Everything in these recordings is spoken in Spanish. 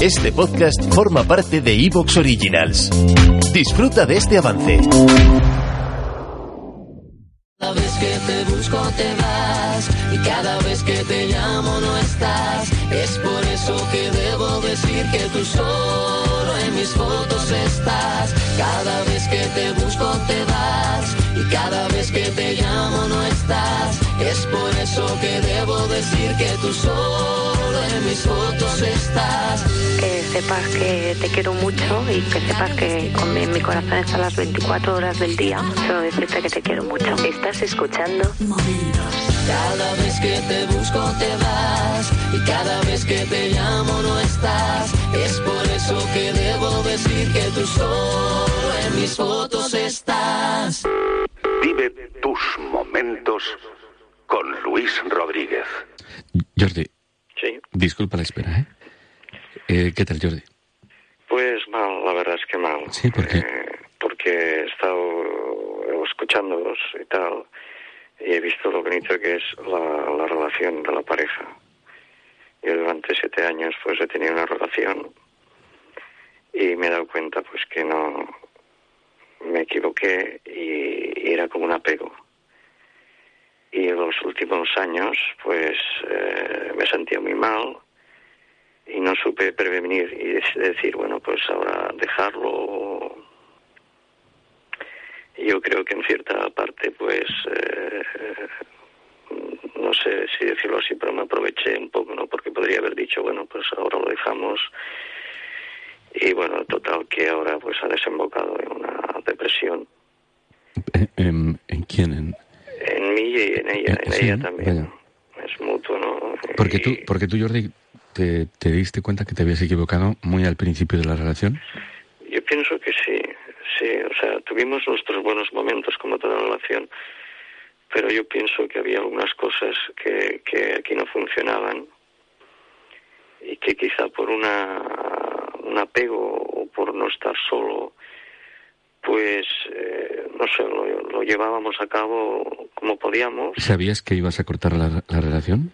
Este podcast forma parte de Evox Originals. Disfruta de este avance. Cada vez que te busco te vas y cada vez que te llamo no estás. Es por eso que debo decir que tú solo en mis fotos estás. Cada vez que te busco te vas y cada vez que te llamo no estás. Es por que debo decir que tú solo en mis fotos estás. que sepas que te quiero mucho y que sepas que con mi, mi corazón está a las 24 horas del día. Solo decirte que te quiero mucho. Estás escuchando Cada vez que te busco te vas y cada vez que te llamo no estás. Es por eso que debo decir que tú solo en mis fotos estás. Vive tus momentos con Luis Rodríguez. Jordi, Sí, disculpa la espera, ¿eh? Eh, ¿Qué tal, Jordi? pues mal, la verdad es que mal. Sí, ¿por qué? Eh, porque he estado escuchándolos y tal, y he visto lo bonito que es la, la relación de la pareja. Yo durante siete años pues he tenido una relación y me he dado cuenta pues que no me equivoqué y, y era como un apego. Y en los últimos años pues eh, me sentía muy mal y no supe prevenir y dec- decir, bueno, pues ahora dejarlo. Yo creo que en cierta parte, pues, eh, no sé si decirlo así, pero me aproveché un poco, ¿no? Porque podría haber dicho, bueno, pues ahora lo dejamos. Y bueno, total, que ahora pues ha desembocado en una depresión. Em, ¿En quién? En- En mí y en ella, en Eh, sí, ella también. vaya. Es mutuo, ¿no? Porque Y- tú, porque tú Jordi, te, te diste cuenta que te habías equivocado muy al principio de la relación. Yo pienso que sí, sí, o sea, tuvimos nuestros buenos momentos como toda relación, pero yo pienso que había algunas cosas que, que aquí no funcionaban y que quizá por una, un apego o por no estar solo, pues, eh, no sé, lo, lo llevábamos a cabo como podíamos. ¿Sabías que ibas a cortar la, la relación?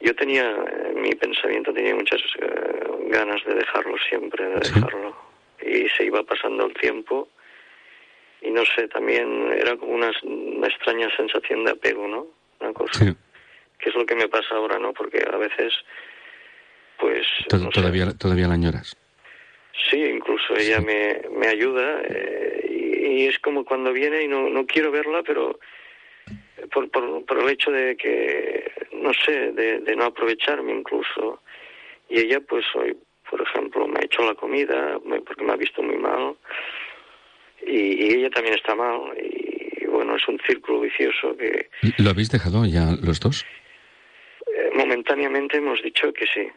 Yo tenía, en mi pensamiento tenía muchas eh, ganas de dejarlo siempre, de Sí. dejarlo. Y se iba pasando el tiempo y no sé, también era como una, una extraña sensación de apego, ¿no? Una cosa. Sí. Que es lo que me pasa ahora, ¿no? Porque a veces, pues... To- no sé. todavía, todavía la añoras. Sí, incluso ella me, me ayuda eh, y, es como cuando viene y no, no quiero verla, pero por, por, por el hecho de que, no sé, de, de no aprovecharme incluso. Y ella, pues hoy, por ejemplo, me ha hecho la comida porque me ha visto muy mal y, y ella también está mal y, bueno, es un círculo vicioso que ¿Lo habéis dejado ya los dos? eh, momentáneamente hemos dicho que sí.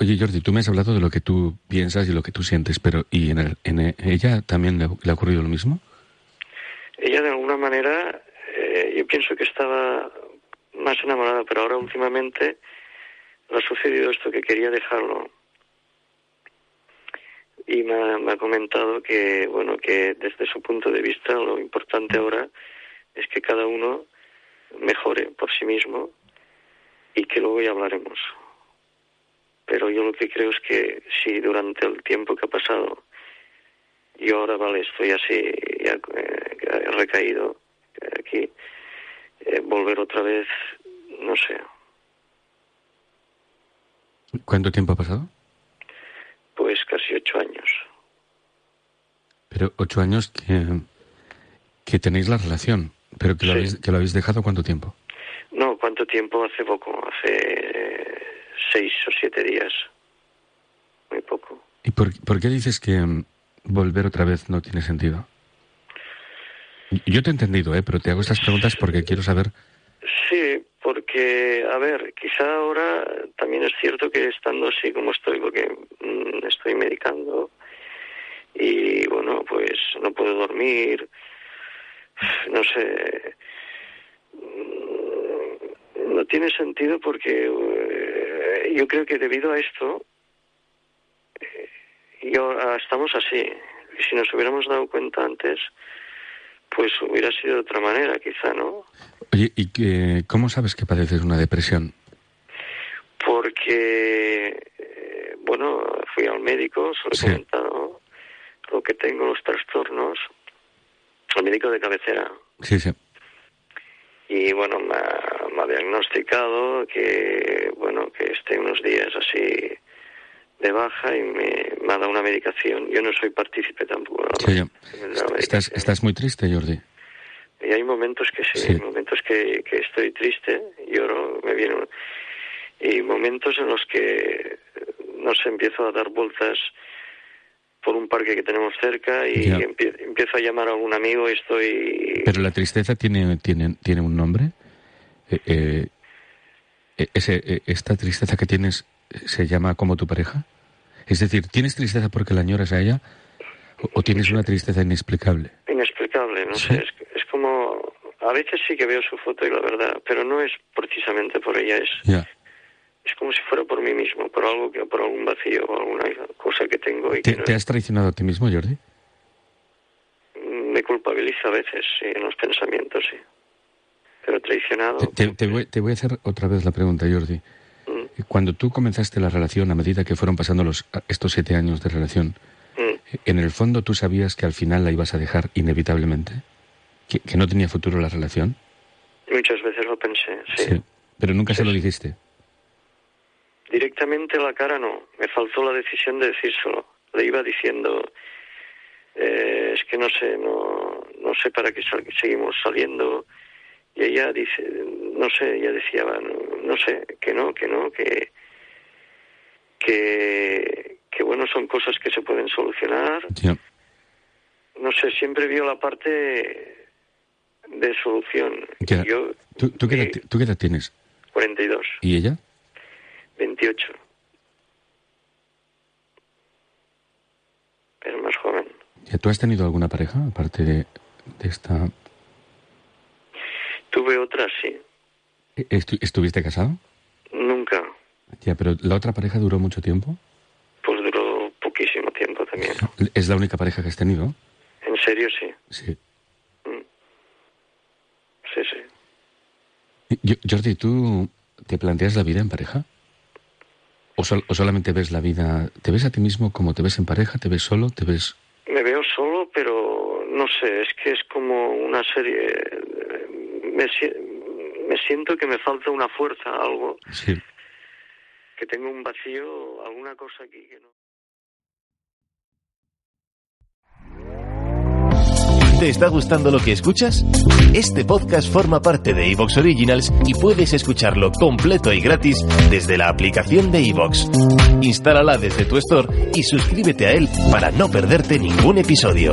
Oye, Jordi, tú me has hablado de lo que tú piensas y lo que tú sientes, pero ¿y en, el- en ella también le, ha ocurrido lo mismo? ella de alguna manera eh, yo pienso que estaba más enamorada pero ahora últimamente le ha sucedido esto que quería dejarlo y me ha comentado que bueno que desde su punto de vista lo importante ahora es que cada uno mejore por sí mismo y que luego ya hablaremos pero yo lo que creo es que si durante el tiempo que ha pasado yo ahora, vale, estoy así, ya eh, he recaído eh, aquí, eh, volver otra vez, no sé, ¿Cuánto tiempo ha pasado? pues casi ocho años. Pero ocho años que, que tenéis la relación, pero que lo, Sí. habéis, que lo habéis dejado cuánto tiempo. No, ¿cuánto tiempo? Hace poco, hace seis o siete días, muy poco. ¿Y por, por qué dices que mm, volver otra vez no tiene sentido? Yo te he entendido, ¿eh? pero te hago estas preguntas porque quiero saber Sí, porque a ver, quizá ahora también es cierto que estando así como estoy, porque mm, estoy medicando y bueno, pues no puedo dormir, no sé, mm, no tiene sentido porque yo creo que debido a esto, eh, yo, estamos así. Si nos hubiéramos dado cuenta antes, pues hubiera sido de otra manera, quizá, ¿no? Oye, ¿y que, cómo sabes que padeces una depresión? Porque, eh, bueno, fui al médico, se lo he comentado lo que tengo, los trastornos, al médico de cabecera. Sí, sí. Y bueno, me ha, diagnosticado que, unos días así de baja y me, ha dado una medicación. Yo no soy partícipe tampoco. Sí, ¿Estás, ¿Estás muy triste, Jordi? Y hay momentos que sí, hay momentos que, que estoy triste, lloro, me viene... Y momentos en los que, no sé, empiezo a dar vueltas por un parque que tenemos cerca y empiezo a llamar a algún amigo y estoy... ¿Pero la tristeza tiene, tiene, tiene un nombre? Eh, eh ese, eh, ¿Esta tristeza que tienes se llama como tu pareja? Es decir, ¿tienes tristeza porque la añoras a ella o, tienes una tristeza inexplicable? Inexplicable, no sé, es, como... A veces sí que veo su foto y la verdad, pero no es precisamente por ella, es... Es como si fuera por mí mismo, por algo que, por algún vacío o alguna cosa que tengo. Y ¿Te, que ¿Te has traicionado a ti mismo, Jordi? Me culpabiliza a veces, sí, en los pensamientos, sí. Pero traicionado... Te, voy, te voy a hacer otra vez la pregunta, Jordi. Cuando tú comenzaste la relación, a medida que fueron pasando los, estos siete años de relación, mm. ¿en el fondo tú sabías que al final la ibas a dejar inevitablemente? ¿Que, no tenía futuro la relación? Muchas veces lo pensé, sí. Pero nunca se lo dijiste. Directamente a la cara no. Me faltó la decisión de decírselo. Le iba diciendo, eh, es que no sé, no, no sé para qué seguimos saliendo. Y ella dice, no sé, ella decía, no, sé, que no, que no, que, que, bueno, son cosas que se pueden solucionar. No sé, siempre vio la parte de solución. Yo, ¿Tú, tú, qué edad, ¿Tú qué edad tienes? 42. ¿Y ella? 28. Pero más joven. ¿Tú has tenido alguna pareja aparte de, de esta Tuve otra, sí. ¿E-, ¿Estuviste casado? Nunca. Ya, pero ¿la otra pareja duró mucho tiempo? Pues duró poquísimo tiempo también. ¿Es la única pareja que has tenido? ¿En serio, sí? Sí. Mm. Sí, sí. Jordi, ¿tú te planteas la vida en pareja? ¿O, ¿O, solamente ves la vida, te ves a ti mismo como te ves en pareja, te ves solo, te ves... Me veo solo, pero no sé, es que es como una serie, me, me siento que me falta una fuerza, algo. Sí. Que tengo un vacío, alguna cosa aquí que no. ¿Te está gustando lo que escuchas? Este podcast forma parte de Evox Originals y puedes escucharlo completo y gratis desde la aplicación de Evox. Instálala desde tu store y suscríbete a él para no perderte ningún episodio.